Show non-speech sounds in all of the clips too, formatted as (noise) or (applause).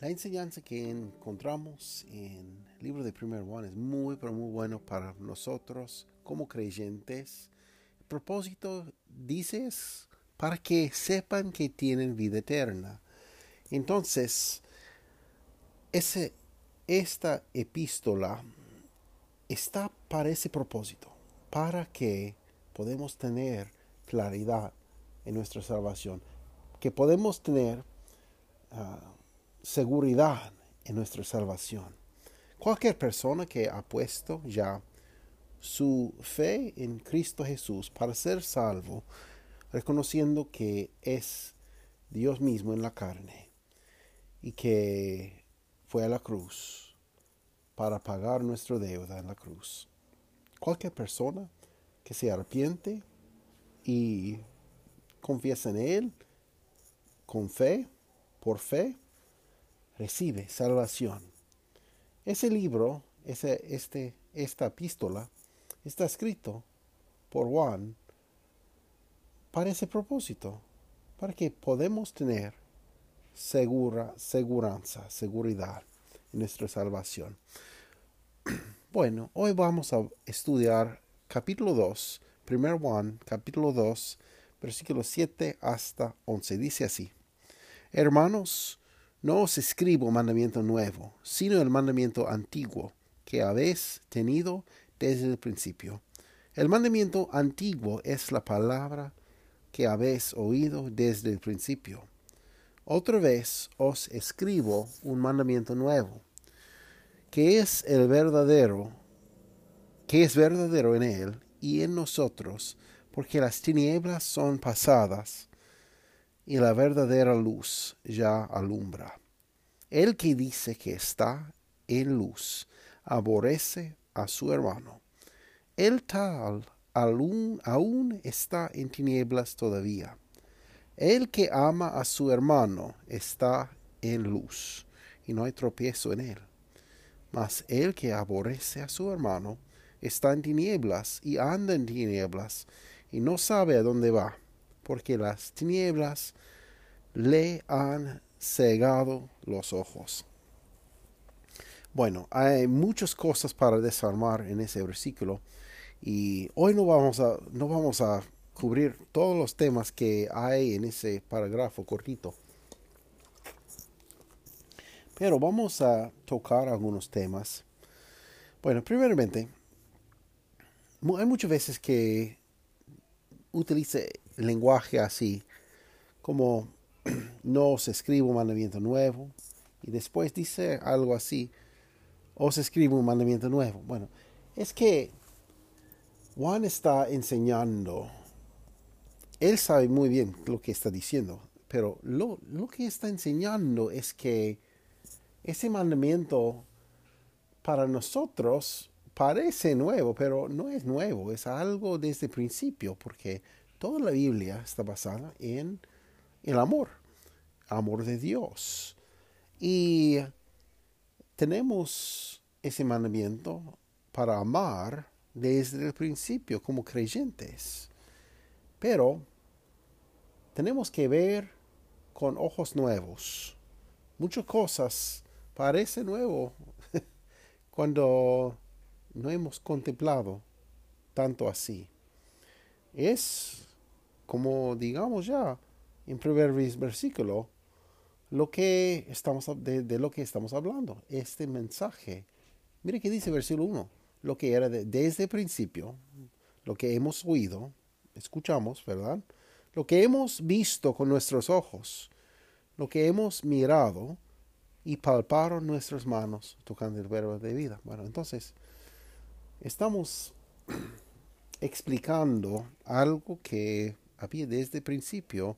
la enseñanza que encontramos en el libro de Primer Juan es muy, pero muy bueno para nosotros como creyentes. El propósito, dices, para que sepan que tienen vida eterna. Entonces, esta epístola está para ese propósito, para que podemos tener claridad en nuestra salvación, que podemos tener uh, seguridad en nuestra salvación. Cualquier persona que ha puesto ya su fe en Cristo Jesús para ser salvo, reconociendo que es Dios mismo en la carne y que fue a la cruz para pagar nuestra deuda en la cruz. Cualquier persona que se arrepiente y confiesa en Él con fe, por fe, recibe salvación. Ese libro, ese, este, esta epístola, está escrito por Juan para ese propósito, para que podamos tener segura, seguranza, seguridad en nuestra salvación. (clears throat) Bueno, hoy vamos a estudiar capítulo 2, 1 Juan, capítulo 2, versículos 7 hasta 11. Dice así, Hermanos, no os escribo mandamiento nuevo, sino el mandamiento antiguo que habéis tenido desde el principio. El mandamiento antiguo es la palabra que habéis oído desde el principio. Otra vez os escribo un mandamiento nuevo, que es el verdadero, que es verdadero en él y en nosotros, porque las tinieblas son pasadas y la verdadera luz ya alumbra. El que dice que está en luz aborrece a su hermano. El tal aún, aún está en tinieblas todavía. El que ama a su hermano está en luz, y no hay tropiezo en él. Mas el que aborrece a su hermano está en tinieblas y anda en tinieblas, y no sabe a dónde va porque las tinieblas le han cegado los ojos. Bueno, hay muchas cosas para desarmar en ese versículo y hoy no vamos a, no vamos a cubrir todos los temas que hay en ese parágrafo cortito. Pero vamos a tocar algunos temas. Bueno, primeramente, hay muchas veces que utilice lenguaje así, como (clears throat) no os escribo un mandamiento nuevo, y después dice algo así, os escribo un mandamiento nuevo. Bueno, es que Juan está enseñando, él sabe muy bien lo que está diciendo, pero lo, lo que está enseñando es que ese mandamiento para nosotros parece nuevo, pero no es nuevo, es algo desde el principio, porque Toda la Biblia está basada en el amor, amor de Dios. Y tenemos ese mandamiento para amar desde el principio como creyentes. Pero tenemos que ver con ojos nuevos. Muchas cosas parecen nuevo (laughs) cuando no hemos contemplado tanto así. Es como digamos ya en primer versículo, lo que estamos, de, lo que estamos hablando, este mensaje. Mire que dice versículo 1, lo que era desde el principio, lo que hemos oído, escuchamos, ¿verdad? Lo que hemos visto con nuestros ojos, lo que hemos mirado y palparon nuestras manos tocando el verbo de vida. Bueno, entonces, estamos (clears throat) explicando algo que había desde el principio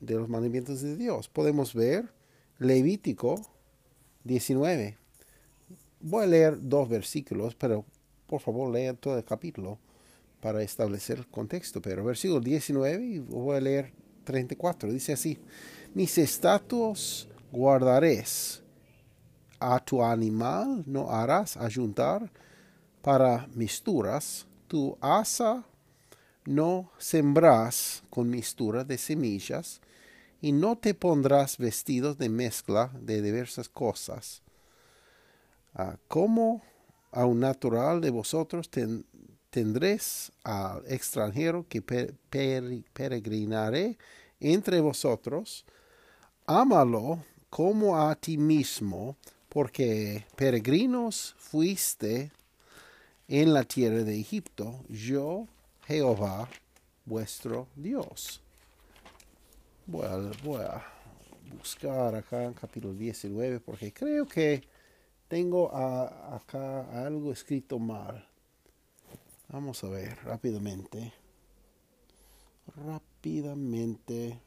de los mandamientos de Dios. Podemos ver Levítico 19. Voy a leer dos versículos, pero por favor lea todo el capítulo para establecer el contexto. Pero versículo 19 y voy a leer 34. Dice así, mis estatutos guardaréis. A tu animal no harás ayuntar para misturas. Tu asa no sembrás con mistura de semillas y no te pondrás vestidos de mezcla de diversas cosas. Ah, como a un natural de vosotros tendréis al extranjero que peregrinaré entre vosotros, ámalo como a ti mismo, porque peregrinos fuiste en la tierra de Egipto, yo, Jehová, vuestro Dios. Voy a, buscar acá en capítulo 19 porque creo que tengo acá algo escrito mal. Vamos a ver rápidamente. Rápidamente.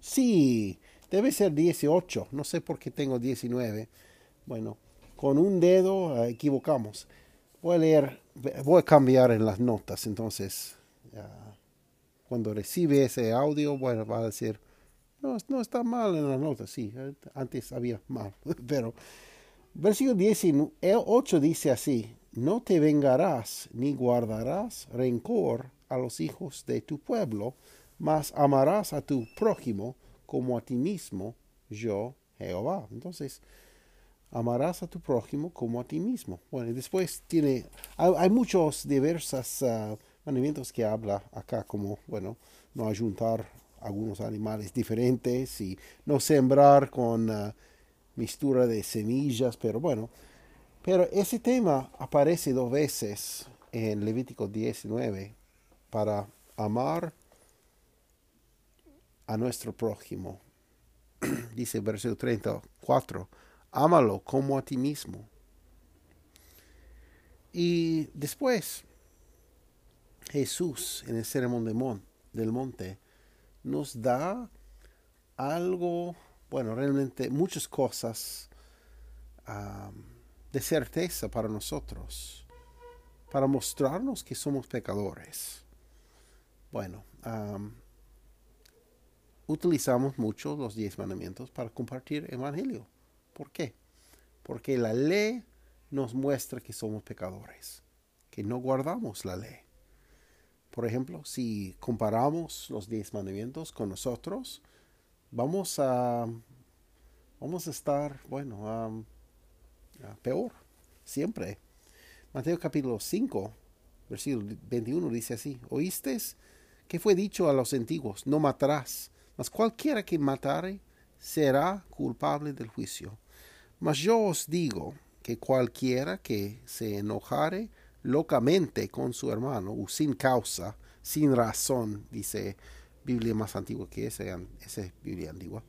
Sí, debe ser 18. No sé por qué tengo 19. Bueno, con un dedo eh, equivocamos. Voy a leer, voy a cambiar en las notas. Entonces, cuando recibe ese audio, bueno, va a decir, no, no está mal en las notas, sí, antes había mal, (laughs) pero versículo 8 dice así, no te vengarás ni guardarás rencor a los hijos de tu pueblo, mas amarás a tu prójimo como a ti mismo, yo Jehová. Entonces, amarás a tu prójimo como a ti mismo. Bueno, y después tiene, hay, muchos diversas uh, mandamientos que habla acá como, bueno, no ayuntar algunos animales diferentes y no sembrar con uh, mistura de semillas, pero bueno, pero ese tema aparece dos veces en Levítico 19 para amar a nuestro prójimo. (clears throat) Dice el versículo 34, ámalo como a ti mismo. Y después Jesús en el sermón del monte nos da algo, bueno, realmente muchas cosas de certeza para nosotros, para mostrarnos que somos pecadores. Bueno, utilizamos mucho los diez mandamientos para compartir el Evangelio. ¿Por qué? Porque la ley nos muestra que somos pecadores, que no guardamos la ley. Por ejemplo, si comparamos los diez mandamientos con nosotros, vamos a, vamos a estar, bueno, peor, siempre. Mateo capítulo 5, versículo 21 dice así, ¿oíste que fue dicho a los antiguos? No matarás, mas cualquiera que matare será culpable del juicio. Mas yo os digo que cualquiera que se enojare locamente con su hermano, o sin causa, sin razón, dice Biblia más antigua que esa, esa es Biblia antigua.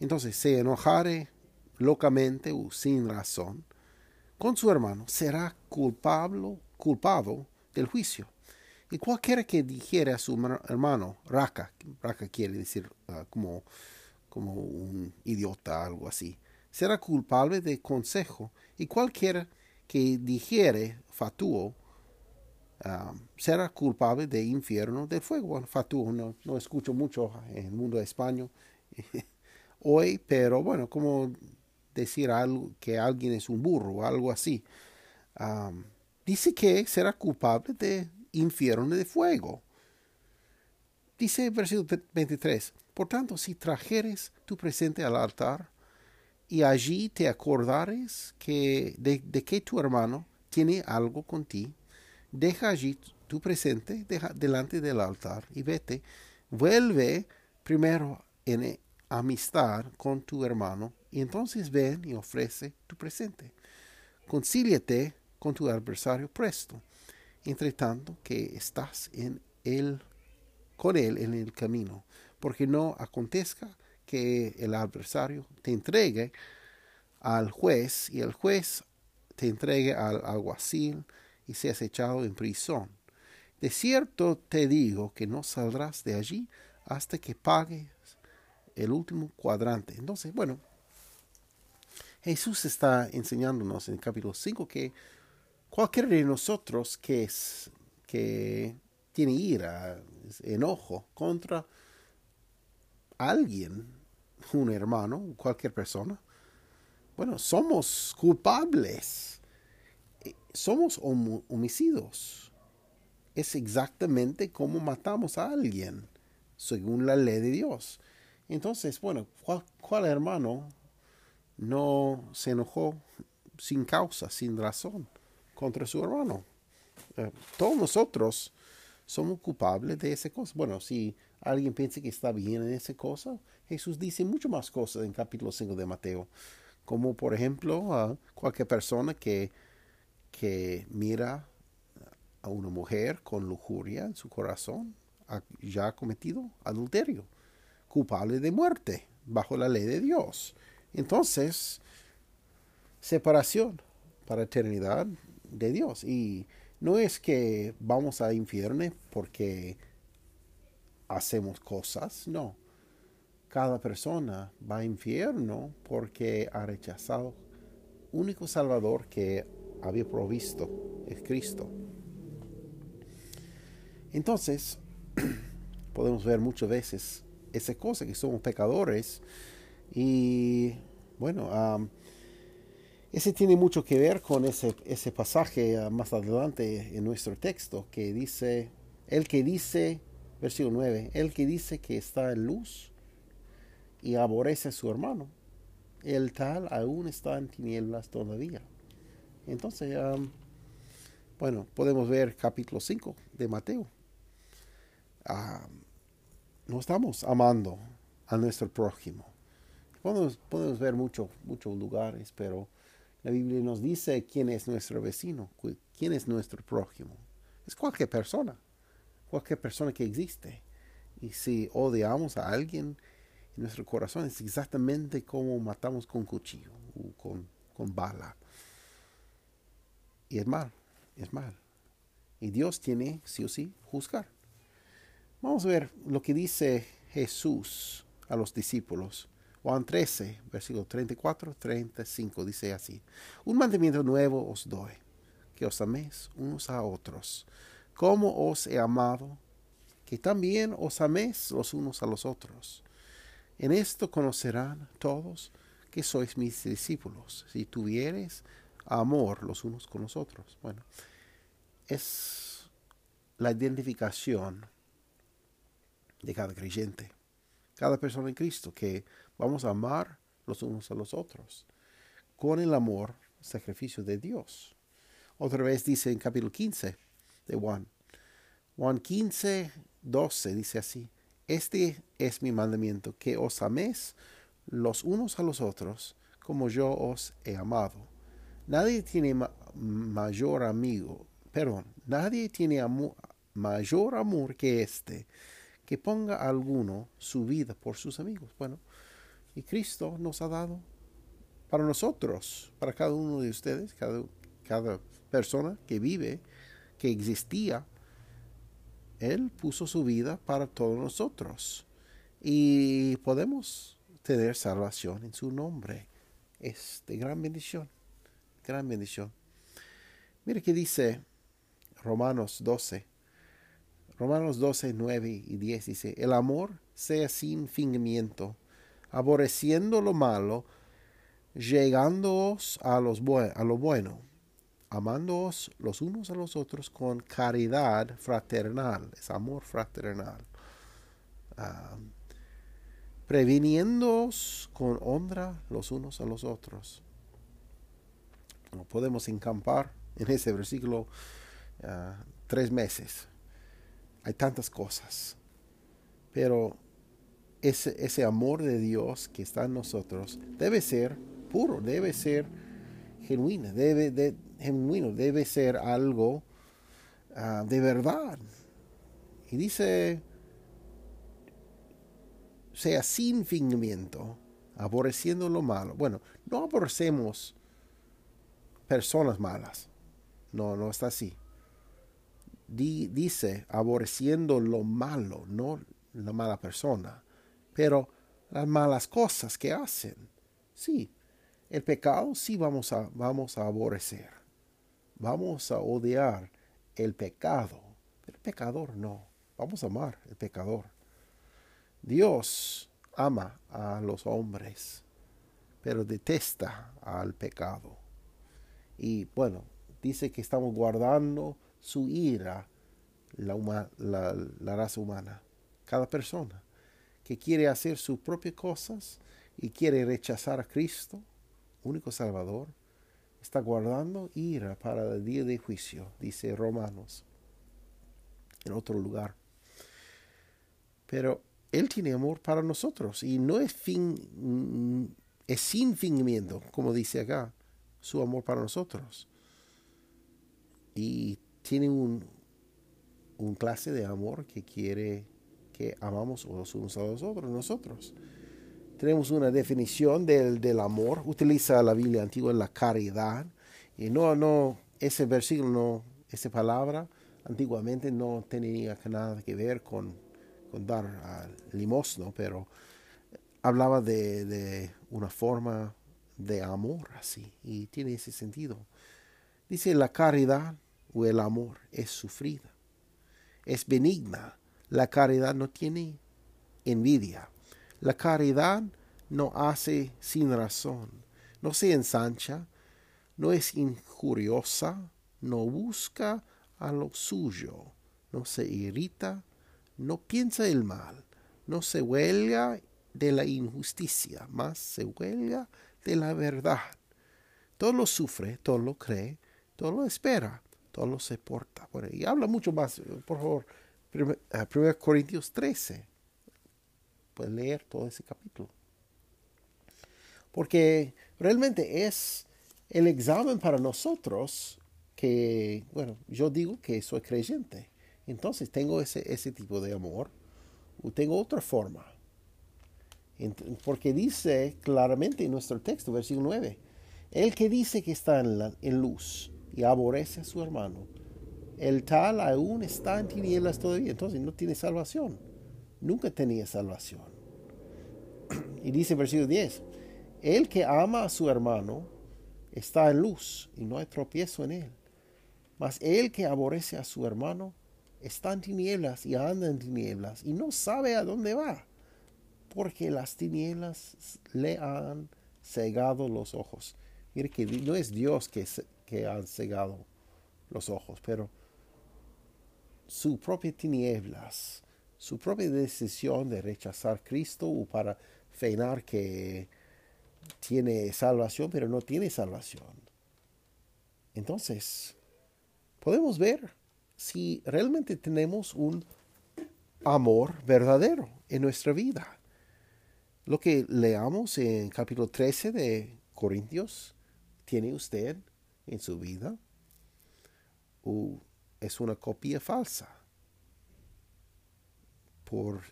Entonces, se enojare locamente o sin razón con su hermano, será culpable, culpado del juicio. Y cualquiera que dijere a su hermano, raca, raca quiere decir ah, como, como un idiota, algo así, será culpable de consejo. Y cualquiera que dijere fatuo um, será culpable de infierno del fuego. Fatuo no, no escucho mucho en el mundo español (laughs) hoy, pero bueno, como decir algo, que alguien es un burro algo así. Um, dice que será culpable de infierno de fuego. Dice el versículo 23, por tanto, si trajeres tu presente al altar y allí te acordares que de, que tu hermano tiene algo con ti, deja allí tu presente deja delante del altar y vete, vuelve primero en amistad con tu hermano y entonces ven y ofrece tu presente. Concíliate con tu adversario presto, entre tanto que estás en él, con él en el camino, porque no acontezca que el adversario te entregue al juez y el juez te entregue al alguacil y seas echado en prisión. De cierto te digo que no saldrás de allí hasta que pagues el último cuadrante. Entonces, bueno, Jesús está enseñándonos en el capítulo 5 que cualquiera de nosotros que, es, que tiene ira, enojo contra alguien, un hermano, cualquier persona, bueno, somos culpables, eh, somos homicidios. Es exactamente como matamos a alguien, según la ley de Dios. Entonces, bueno, ¿cuál, hermano no se enojó sin causa, sin razón, contra su hermano? Eh, todos nosotros somos culpables de esa cosa. Bueno, si alguien piensa que está bien en esa cosa, Jesús dice mucho más cosas en capítulo 5 de Mateo como por ejemplo a cualquier persona que, que mira a una mujer con lujuria en su corazón, ya ha cometido adulterio, culpable de muerte bajo la ley de Dios. Entonces, separación para eternidad de Dios. Y no es que vamos a infierno porque hacemos cosas, no cada persona va a infierno porque ha rechazado único Salvador que había provisto, es Cristo. Entonces, (clears throat) podemos ver muchas veces esa cosa, que somos pecadores. Y bueno, ese tiene mucho que ver con ese, ese pasaje ah, más adelante en nuestro texto, que dice, el que dice, versículo 9, el que dice que está en luz, y aborrece a su hermano, el tal aún está en tinieblas todavía. Entonces, bueno, podemos ver capítulo 5 de Mateo. no estamos amando a nuestro prójimo. Podemos, podemos ver muchos muchos lugares, pero la Biblia nos dice quién es nuestro vecino, quién es nuestro prójimo. Es cualquier persona, cualquier persona que existe. Y si odiamos a alguien, nuestro corazón es exactamente como matamos con cuchillo o con, con bala. Y es mal, es mal. Y Dios tiene, sí o sí, juzgar. Vamos a ver lo que dice Jesús a los discípulos. Juan 13, versículo 34, 35, dice así. Un mandamiento nuevo os doy, que os améis unos a otros, como os he amado, que también os améis los unos a los otros. En esto conocerán todos que sois mis discípulos, si tuvieres amor los unos con los otros. Bueno, es la identificación de cada creyente, cada persona en Cristo, que vamos a amar los unos a los otros, con el amor, sacrificio de Dios. Otra vez dice en capítulo 15 de Juan, Juan 15, 12 dice así, este es mi mandamiento, que os améis los unos a los otros como yo os he amado. Nadie tiene mayor amigo, perdón, nadie tiene mayor amor que este, que ponga alguno su vida por sus amigos. Bueno, y Cristo nos ha dado para nosotros, para cada uno de ustedes, cada, cada persona que vive, que existía, él puso su vida para todos nosotros y podemos tener salvación en su nombre. Es de gran bendición, gran bendición. Mire que dice Romanos 12. Romanos 12, 9 y 10 dice, el amor sea sin fingimiento, aborreciendo lo malo, llegándoos a, los a lo bueno amándoos los unos a los otros con caridad fraternal, es amor fraternal, uh, previniéndoos con honra los unos a los otros. No podemos encampar en ese versículo ah, tres meses. Hay tantas cosas, pero ese, ese amor de Dios que está en nosotros debe ser puro, debe ser genuino, debe, de, genuino, debe ser algo ah, de verdad. Y dice, sea sin fingimiento, aborreciendo lo malo. Bueno, no aborrecemos personas malas. No, no está así. dice aborreciendo lo malo, no la mala persona, pero las malas cosas que hacen. Sí, el pecado sí vamos a, vamos a aborrecer. Vamos a odiar el pecado. Pero el pecador no. Vamos a amar el pecador. Dios ama a los hombres, pero detesta al pecado. Y bueno, dice que estamos guardando su ira, la, la raza humana, cada persona que quiere hacer sus propias cosas y quiere rechazar a Cristo, único Salvador, está guardando ira para el día de juicio, dice Romanos, en otro lugar. Pero Él tiene amor para nosotros y no es, fin, es sin fingimiento, como dice acá, su amor para nosotros. Y tiene un, un clase de amor que quiere que amamos los unos a los otros, nosotros. Tenemos una definición del, del amor, utiliza la Biblia antigua la caridad, y no, no, ese versículo, no, esa palabra, antiguamente no tenía nada que ver con, con dar al limosno, pero hablaba de, de, una forma de amor así, y tiene ese sentido. Dice la caridad o el amor es sufrida, es benigna, la caridad no tiene envidia. La caridad no hace sin razón, no se ensancha, no es injuriosa, no busca a lo suyo, no se irrita, no piensa el mal, no se huelga de la injusticia, más se huelga de la verdad. Todo lo sufre, todo lo cree, todo lo espera, todo lo soporta. Bueno, y habla mucho más, por favor, 1 Corintios 13. Pueden leer todo ese capítulo. Porque realmente es el examen para nosotros que, bueno, yo digo que soy creyente. Entonces tengo ese, ese tipo de amor o tengo otra forma. Porque dice claramente en nuestro texto, versículo 9, el que dice que está en, la, en luz y aborrece a su hermano, el tal aún está en tinieblas todavía, entonces no tiene salvación. Nunca tenía salvación. Y dice versículo 10, el que ama a su hermano está en luz y no hay tropiezo en él. Mas el que aborrece a su hermano está en tinieblas y anda en tinieblas y no sabe a dónde va, porque las tinieblas le han cegado los ojos. Mire que no es Dios que, que han cegado los ojos, pero su propia tinieblas, su propia decisión de rechazar a Cristo o para feinar que tiene salvación, pero no tiene salvación. Entonces, podemos ver si realmente tenemos un amor verdadero en nuestra vida. Lo que leamos en capítulo 13 de Corintios, ¿tiene usted en su vida? es una copia falsa por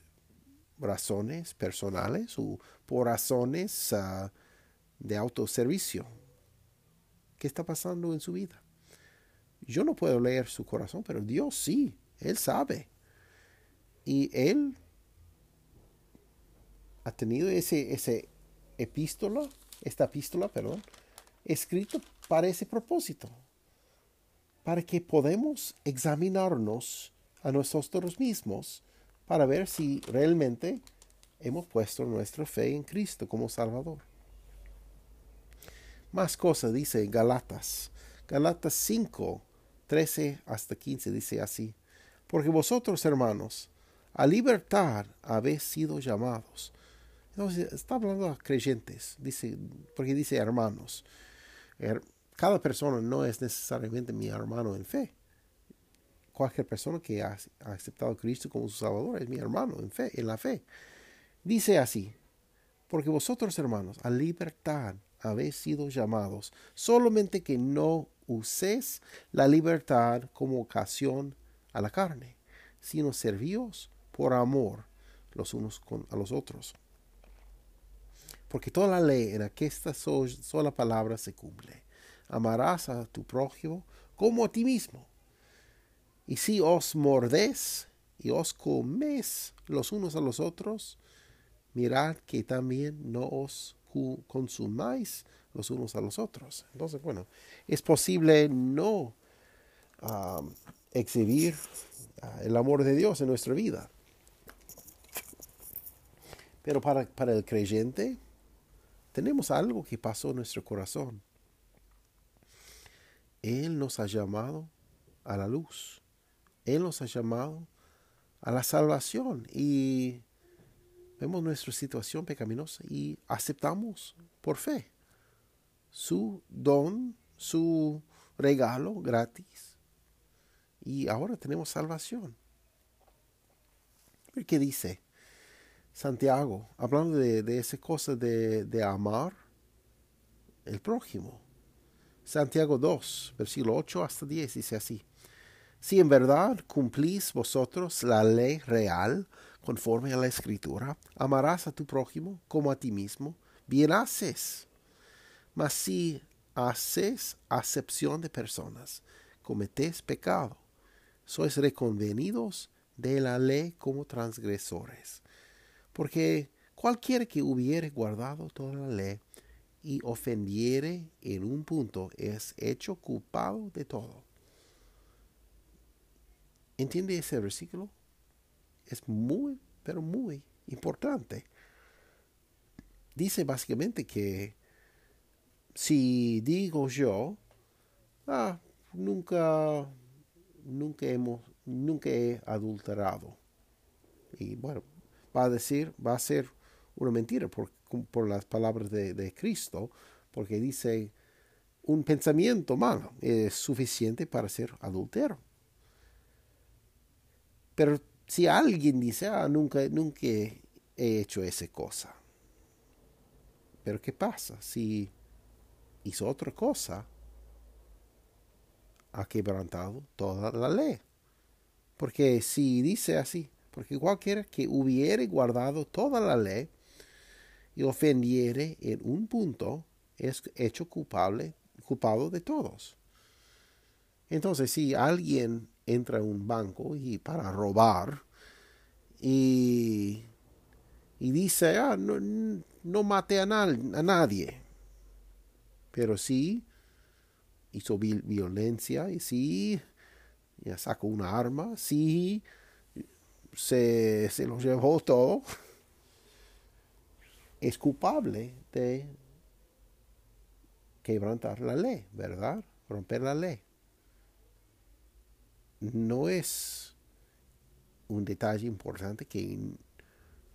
razones personales o por razones ah, de autoservicio. ¿Qué está pasando en su vida? Yo no puedo leer su corazón, pero Dios sí, Él sabe. Y Él ha tenido ese, ese epístola, esta epístola, perdón, escrito para ese propósito para que podamos examinarnos a nosotros mismos para ver si realmente hemos puesto nuestra fe en Cristo como Salvador. Más cosas dice Galatas. Galatas 5, 13 hasta 15 dice así. Porque vosotros, hermanos, a libertad habéis sido llamados. Entonces, está hablando a creyentes, dice, porque dice hermanos cada persona no es necesariamente mi hermano en fe. Cualquier persona que ha, aceptado a Cristo como su Salvador es mi hermano en fe, en la fe. Dice así, porque vosotros hermanos a libertad habéis sido llamados, solamente que no uséis la libertad como ocasión a la carne, sino servíos por amor los unos con, a los otros. Porque toda la ley en aquesta sola palabra se cumple amarás a tu prójimo como a ti mismo. Y si os mordés y os coméis los unos a los otros, mirad que también no os consumáis los unos a los otros. Entonces, bueno, es posible no exhibir ah, el amor de Dios en nuestra vida. Pero para el creyente, tenemos algo que pasó en nuestro corazón. Él nos ha llamado a la luz. Él nos ha llamado a la salvación y vemos nuestra situación pecaminosa y aceptamos por fe su don, su regalo gratis. Y ahora tenemos salvación. ¿Qué dice Santiago? Hablando de, esa cosa de, de amar el prójimo. Santiago 2, versículo 8 hasta 10 dice así. Si en verdad cumplís vosotros la ley real conforme a la escritura, amarás a tu prójimo como a ti mismo, bien haces. Mas si haces acepción de personas, cometés pecado, sois reconvenidos de la ley como transgresores. Porque cualquiera que hubiere guardado toda la ley y ofendiere en un punto es hecho culpado de todo. ¿Entiende ese versículo? Es muy, pero muy importante. Dice básicamente que si digo yo, ah, nunca, nunca hemos, nunca he adulterado. Y bueno, va a decir, va a ser una mentira por, por las palabras de, de Cristo, porque dice, un pensamiento malo es suficiente para ser adultero. Pero si alguien dice, ah, nunca, nunca he hecho esa cosa. Pero ¿qué pasa si hizo otra cosa? Ha quebrantado toda la ley. Porque si dice así, porque cualquiera que hubiere guardado toda la ley y ofendiere en un punto, es hecho culpable, culpado de todos. Entonces, si alguien entra a un banco y para robar y, y dice, ah, no, no maté a, a nadie, pero sí hizo violencia y sí ya sacó una arma, sí se, se lo llevó todo, es culpable de quebrantar la ley, ¿verdad? Romper la ley no es un detalle importante que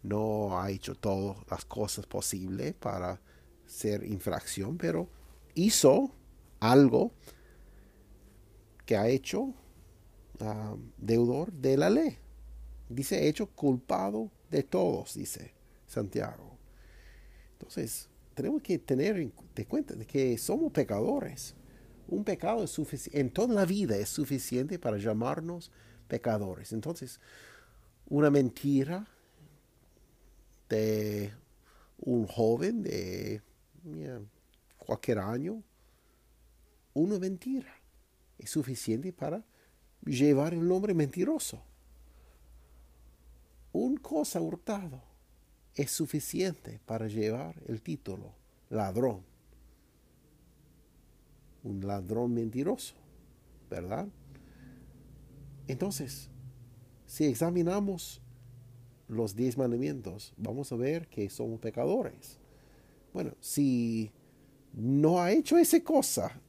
no ha hecho todas las cosas posibles para ser infracción, pero hizo algo que ha hecho ah, deudor de la ley. Dice, hecho culpado de todos, dice Santiago. Entonces, tenemos que tener en cuenta de que somos pecadores un pecado es en toda la vida es suficiente para llamarnos pecadores. Entonces, una mentira de un joven de cualquier año, una mentira es suficiente para llevar el nombre mentiroso. Un cosa hurtado es suficiente para llevar el título ladrón un ladrón mentiroso, ¿verdad? Entonces, si examinamos los diez mandamientos, vamos a ver que somos pecadores. Bueno, si no ha hecho esa cosa,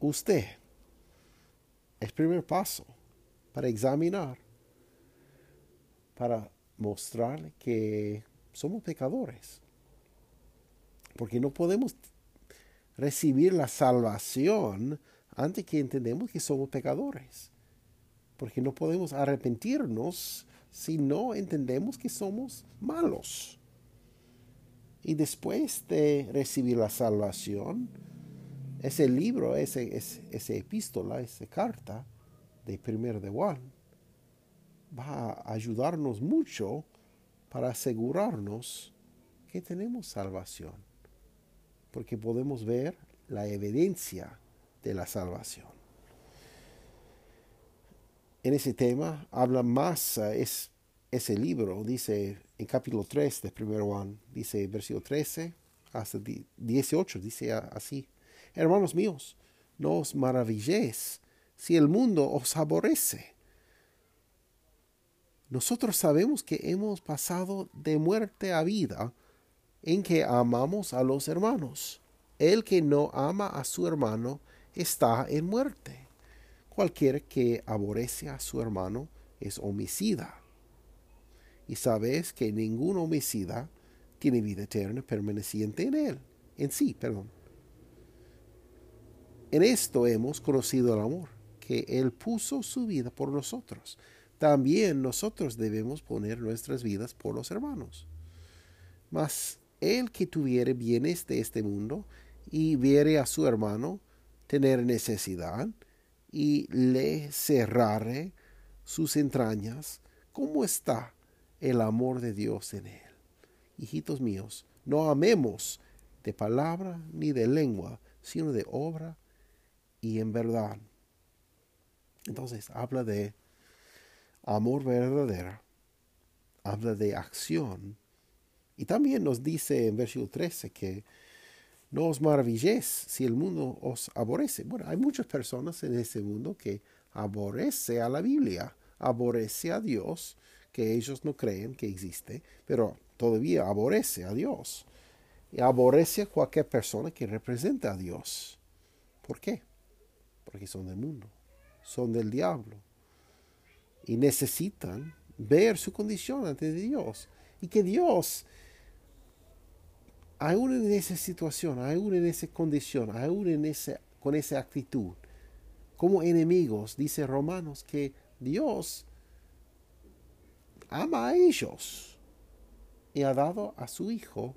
usted, es primer paso para examinar, para mostrarle que somos pecadores. Porque no podemos recibir la salvación antes que entendemos que somos pecadores. Porque no podemos arrepentirnos si no entendemos que somos malos. Y después de recibir la salvación, ese libro, ese, ese, epístola, esa carta de primer de Juan, va a ayudarnos mucho para asegurarnos que tenemos salvación porque podemos ver la evidencia de la salvación. En ese tema habla más, eh, es, ese libro dice en capítulo 3 de 1 Juan, dice versículo 13 hasta 18, dice así, hermanos míos, no os maravilléis si el mundo os aborrece. Nosotros sabemos que hemos pasado de muerte a vida en que amamos a los hermanos. El que no ama a su hermano está en muerte. Cualquiera que aborrece a su hermano es homicida. Y sabes que ningún homicida tiene vida eterna permaneciente en él, en sí, perdón. En esto hemos conocido el amor, que Él puso su vida por nosotros. También nosotros debemos poner nuestras vidas por los hermanos. Mas el que tuviere bienes de este mundo y viere a su hermano tener necesidad y le cerrare sus entrañas, ¿cómo está el amor de Dios en él? Hijitos míos, no amemos de palabra ni de lengua, sino de obra y en verdad. Entonces habla de amor verdadero, habla de acción y también nos dice en versículo 13 que no os maravilléis si el mundo os aborrece. Bueno, hay muchas personas en ese mundo que aborrece a la Biblia, aborrece a Dios, que ellos no creen que existe, pero todavía aborrece a Dios. Y aborrece a cualquier persona que representa a Dios. ¿Por qué? Porque son del mundo, son del diablo. Y necesitan ver su condición ante Dios. Y que Dios aún en esa situación, aún en esa condición, aún en ese, con esa actitud, como enemigos, dice Romanos, que Dios ama a ellos y ha dado a su Hijo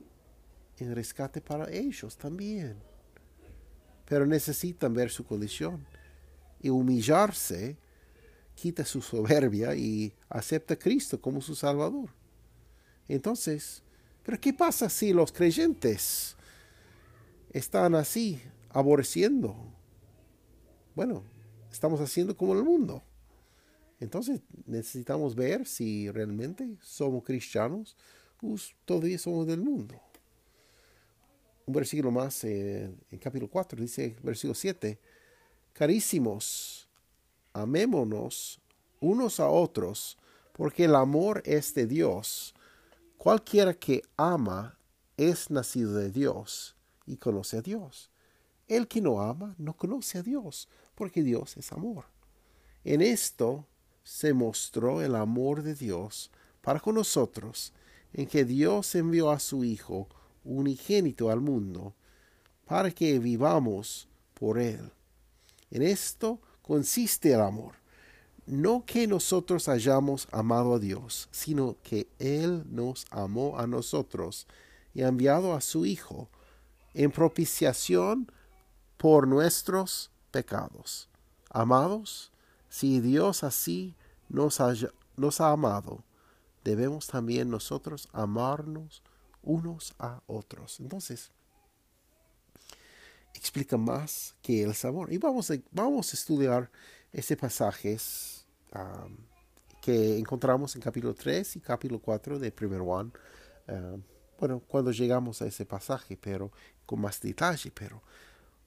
en rescate para ellos también. Pero necesitan ver su condición y humillarse, quita su soberbia y acepta a Cristo como su Salvador. Entonces, pero ¿qué pasa si los creyentes están así, aborreciendo? Bueno, estamos haciendo como el mundo. Entonces necesitamos ver si realmente somos cristianos o todavía somos del mundo. Un versículo más en capítulo 4 dice, versículo 7, carísimos, amémonos unos a otros, porque el amor es de Dios Cualquiera que ama es nacido de Dios y conoce a Dios. El que no ama no conoce a Dios, porque Dios es amor. En esto se mostró el amor de Dios para con nosotros, en que Dios envió a su Hijo unigénito al mundo, para que vivamos por Él. En esto consiste el amor no que nosotros hayamos amado a Dios, sino que Él nos amó a nosotros y ha enviado a su Hijo en propiciación por nuestros pecados. Amados, si Dios así nos ha, nos ha amado, debemos también nosotros amarnos unos a otros. Entonces, explica más que el sabor. Y vamos a, vamos a estudiar ese pasaje que encontramos en capítulo 3 y capítulo 4 de 1 Juan. bueno, cuando llegamos a ese pasaje, pero con más detalle, pero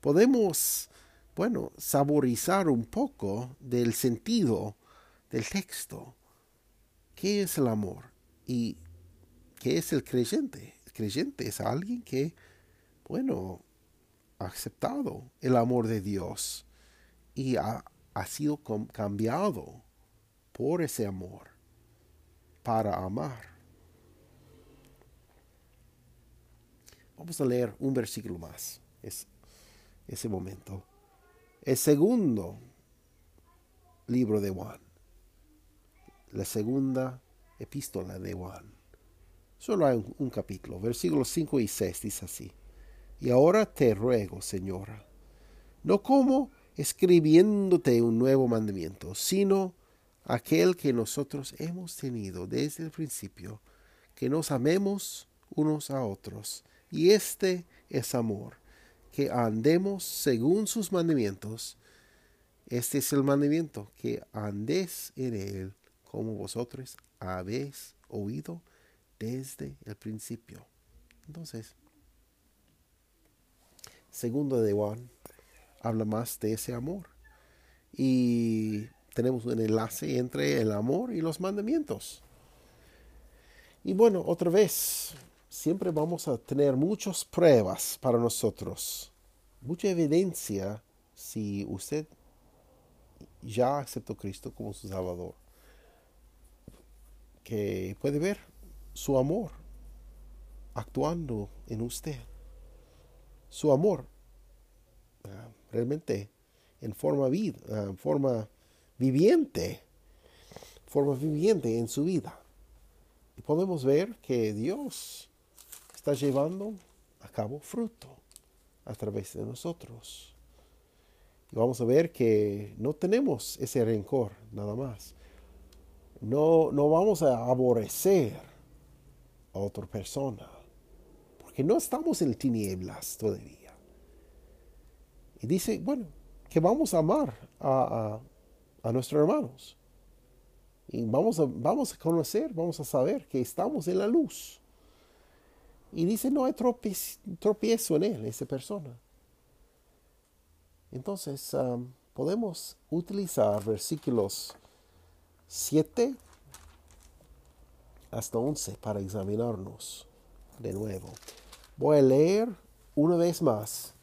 podemos, bueno, saborizar un poco del sentido del texto. ¿Qué es el amor? ¿Y qué es el creyente? El creyente es alguien que, bueno, ha aceptado el amor de Dios y ha, ha sido cambiado por ese amor para amar. Vamos a leer un versículo más. Es ese momento. El segundo libro de Juan. La segunda epístola de Juan. Solo hay un, capítulo. Versículos 5 y 6 dice así. Y ahora te ruego, Señora, no como escribiéndote un nuevo mandamiento, sino aquel que nosotros hemos tenido desde el principio, que nos amemos unos a otros. Y este es amor, que andemos según sus mandamientos. Este es el mandamiento, que andéis en él como vosotros habéis oído desde el principio. Entonces, segundo de Juan habla más de ese amor. Y tenemos un enlace entre el amor y los mandamientos. Y bueno, otra vez, siempre vamos a tener muchas pruebas para nosotros, mucha evidencia si usted ya aceptó a Cristo como su Salvador, que puede ver su amor actuando en usted. Su amor realmente en forma, vida, ah, en forma viviente, forma viviente en su vida. Y podemos ver que Dios está llevando a cabo fruto a través de nosotros. Y vamos a ver que no tenemos ese rencor nada más. No, no vamos a aborrecer a otra persona, porque no estamos en tinieblas todavía. Y dice, bueno, que vamos a amar a, a nuestros hermanos. Y vamos a, vamos a conocer, vamos a saber que estamos en la luz. Y dice, no hay tropiezo en él, esa persona. Entonces, um, podemos utilizar versículos 7 hasta 11 para examinarnos de nuevo. Voy a leer una vez más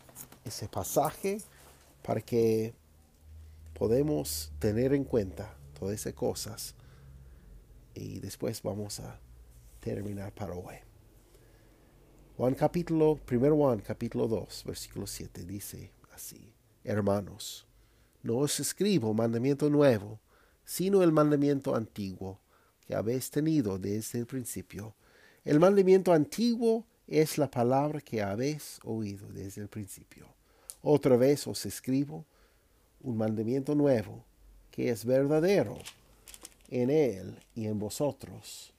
ese pasaje para que podemos tener en cuenta todas esas cosas. Y después vamos a terminar para hoy. Juan capítulo, primero Juan capítulo 2, versículo 7 dice así, hermanos, no os escribo mandamiento nuevo, sino el mandamiento antiguo que habéis tenido desde el principio. El mandamiento antiguo es la palabra que habéis oído desde el principio. Otra vez os escribo un mandamiento nuevo, que es verdadero en él y en vosotros,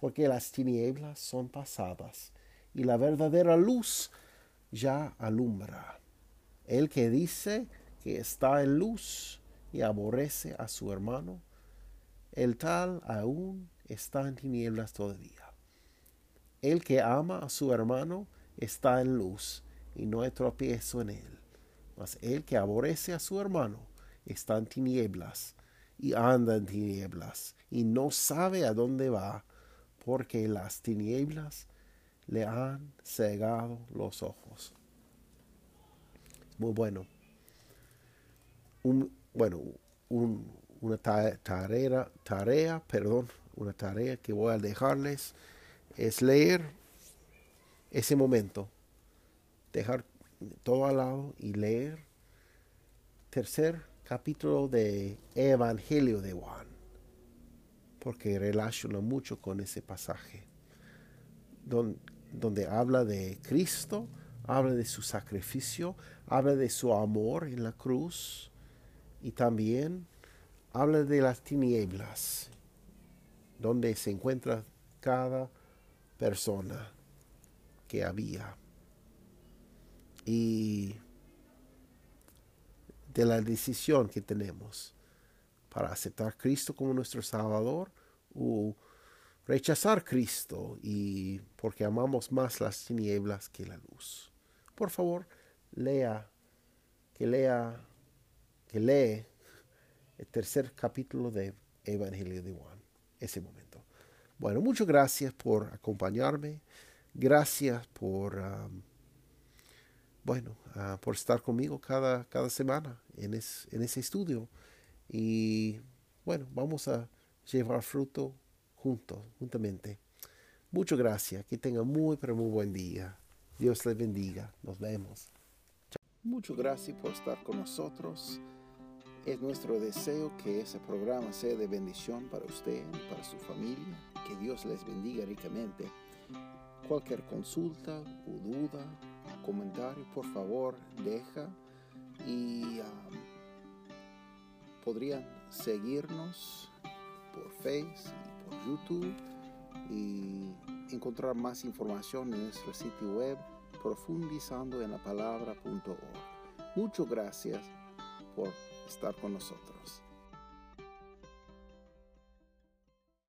porque las tinieblas son pasadas y la verdadera luz ya alumbra. El que dice que está en luz y aborrece a su hermano, el tal aún está en tinieblas todavía. El que ama a su hermano está en luz y no hay tropiezo en él. Mas el que aborrece a su hermano está en tinieblas y anda en tinieblas y no sabe a dónde va porque las tinieblas le han cegado los ojos. Muy bueno. Un, bueno, una tarea, tarea, perdón, una tarea que voy a dejarles es leer ese momento, dejar todo al lado y leer. Tercer capítulo de Evangelio de Juan, porque relaciona mucho con ese pasaje, donde, donde habla de Cristo, habla de su sacrificio, habla de su amor en la cruz y también habla de las tinieblas, donde se encuentra cada persona que había y de la decisión que tenemos para aceptar a Cristo como nuestro Salvador o rechazar a Cristo y porque amamos más las tinieblas que la luz. Por favor, lea, que lea, que lee el tercer capítulo de Evangelio de Juan, ese momento. Bueno, muchas gracias por acompañarme. Gracias por... Bueno, ah, por estar conmigo cada, cada semana en, en ese estudio. Y bueno, vamos a llevar fruto juntos, juntamente. Muchas gracias. Que tengan muy, pero muy buen día. Dios les bendiga. Nos vemos. Muchas gracias por estar con nosotros. Es nuestro deseo que ese programa sea de bendición para usted para su familia. Que Dios les bendiga ricamente. Cualquier consulta o duda comentario, por favor, deja y um, podrían seguirnos por Facebook y por YouTube y encontrar más información en nuestro sitio web profundizando en la palabra.org. Muchas gracias por estar con nosotros.